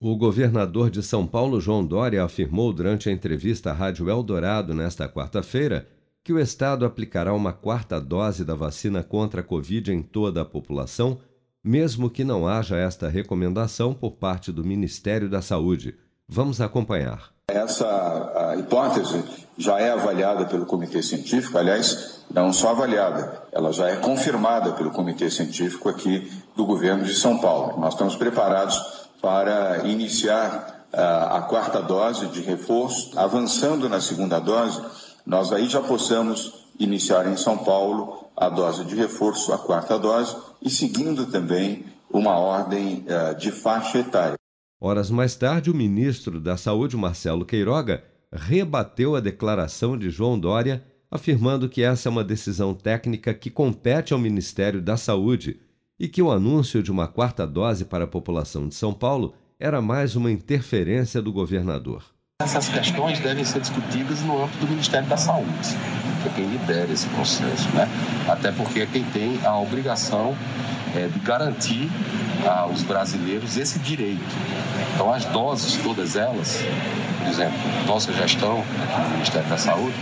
O governador de São Paulo, João Dória, afirmou durante a entrevista à Rádio Eldorado nesta quarta-feira que o estado aplicará uma quarta dose da vacina contra a Covid em toda a população, mesmo que não haja esta recomendação por parte do Ministério da Saúde. Vamos acompanhar. Essa hipótese já é avaliada pelo Comitê Científico, aliás, não só avaliada, ela já é confirmada pelo Comitê Científico aqui do governo de São Paulo. Nós estamos preparados para iniciar uh, a quarta dose de reforço. Avançando na segunda dose, nós aí já possamos iniciar em São Paulo a dose de reforço, a quarta dose, e seguindo também uma ordem uh, de faixa etária. Horas mais tarde, o ministro da Saúde, Marcelo Queiroga, rebateu a declaração de João Dória, afirmando que essa é uma decisão técnica que compete ao Ministério da Saúde e que o anúncio de uma quarta dose para a população de São Paulo era mais uma interferência do governador. Essas questões devem ser discutidas no âmbito do Ministério da Saúde, que é quem lidera esse processo, né? Até porque é quem tem a obrigação é, de garantir aos brasileiros esse direito. Então, as doses, todas elas, por exemplo, nossa gestão aqui no Ministério da Saúde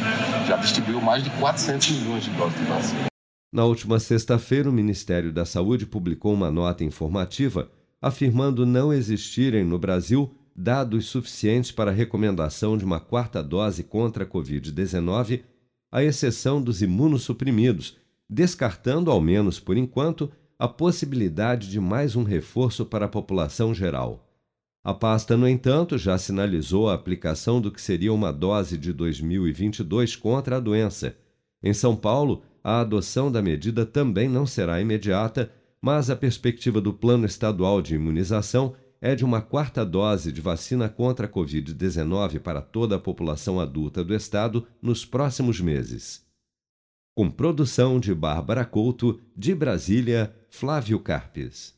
já distribuiu mais de 400 milhões de doses de vacina. Na última sexta-feira, o Ministério da Saúde publicou uma nota informativa afirmando não existirem no Brasil dados suficientes para a recomendação de uma quarta dose contra a Covid-19, à exceção dos imunossuprimidos, descartando, ao menos por enquanto, a possibilidade de mais um reforço para a população geral. A pasta, no entanto, já sinalizou a aplicação do que seria uma dose de 2022 contra a doença. Em São Paulo, a adoção da medida também não será imediata, mas a perspectiva do Plano Estadual de Imunização é de uma quarta dose de vacina contra a Covid-19 para toda a população adulta do estado nos próximos meses. Com produção de Bárbara Couto, de Brasília, Flávio Carpes.